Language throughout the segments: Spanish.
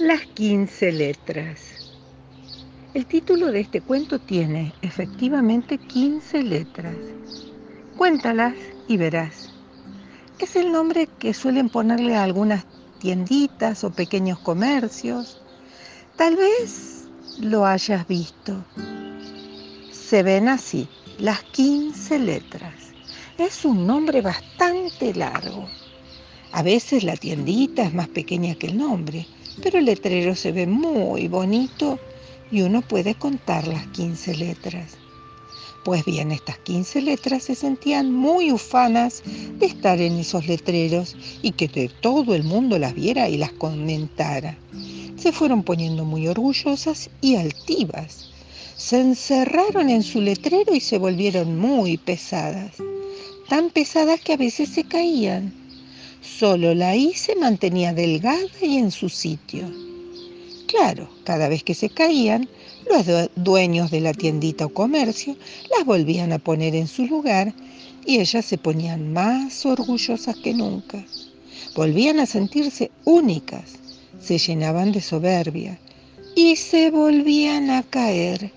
Las 15 letras. El título de este cuento tiene efectivamente 15 letras. Cuéntalas y verás. Es el nombre que suelen ponerle a algunas tienditas o pequeños comercios. Tal vez lo hayas visto. Se ven así, las 15 letras. Es un nombre bastante largo. A veces la tiendita es más pequeña que el nombre pero el letrero se ve muy bonito y uno puede contar las 15 letras. Pues bien, estas 15 letras se sentían muy ufanas de estar en esos letreros y que todo el mundo las viera y las comentara. Se fueron poniendo muy orgullosas y altivas. Se encerraron en su letrero y se volvieron muy pesadas. Tan pesadas que a veces se caían Solo la I se mantenía delgada y en su sitio. Claro, cada vez que se caían, los dueños de la tiendita o comercio las volvían a poner en su lugar y ellas se ponían más orgullosas que nunca. Volvían a sentirse únicas, se llenaban de soberbia y se volvían a caer.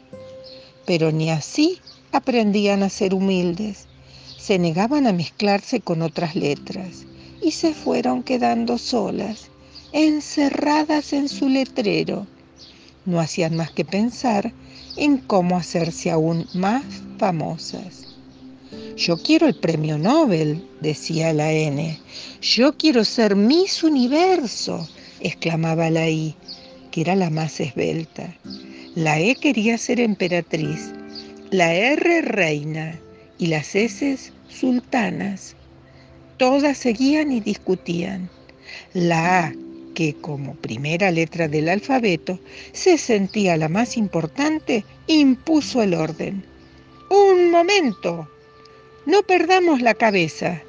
Pero ni así aprendían a ser humildes. Se negaban a mezclarse con otras letras y se fueron quedando solas, encerradas en su letrero. No hacían más que pensar en cómo hacerse aún más famosas. Yo quiero el premio Nobel, decía la N. Yo quiero ser Miss Universo, exclamaba la I, que era la más esbelta. La E quería ser emperatriz, la R reina y las S sultanas. Todas seguían y discutían. La A, que como primera letra del alfabeto se sentía la más importante, impuso el orden. Un momento, no perdamos la cabeza.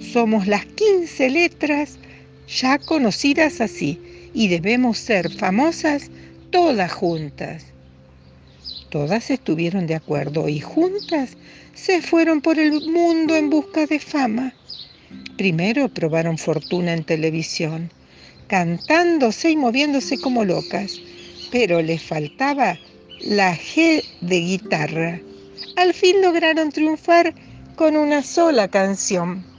Somos las 15 letras ya conocidas así y debemos ser famosas todas juntas. Todas estuvieron de acuerdo y juntas se fueron por el mundo en busca de fama. Primero probaron fortuna en televisión, cantándose y moviéndose como locas, pero les faltaba la G de guitarra. Al fin lograron triunfar con una sola canción.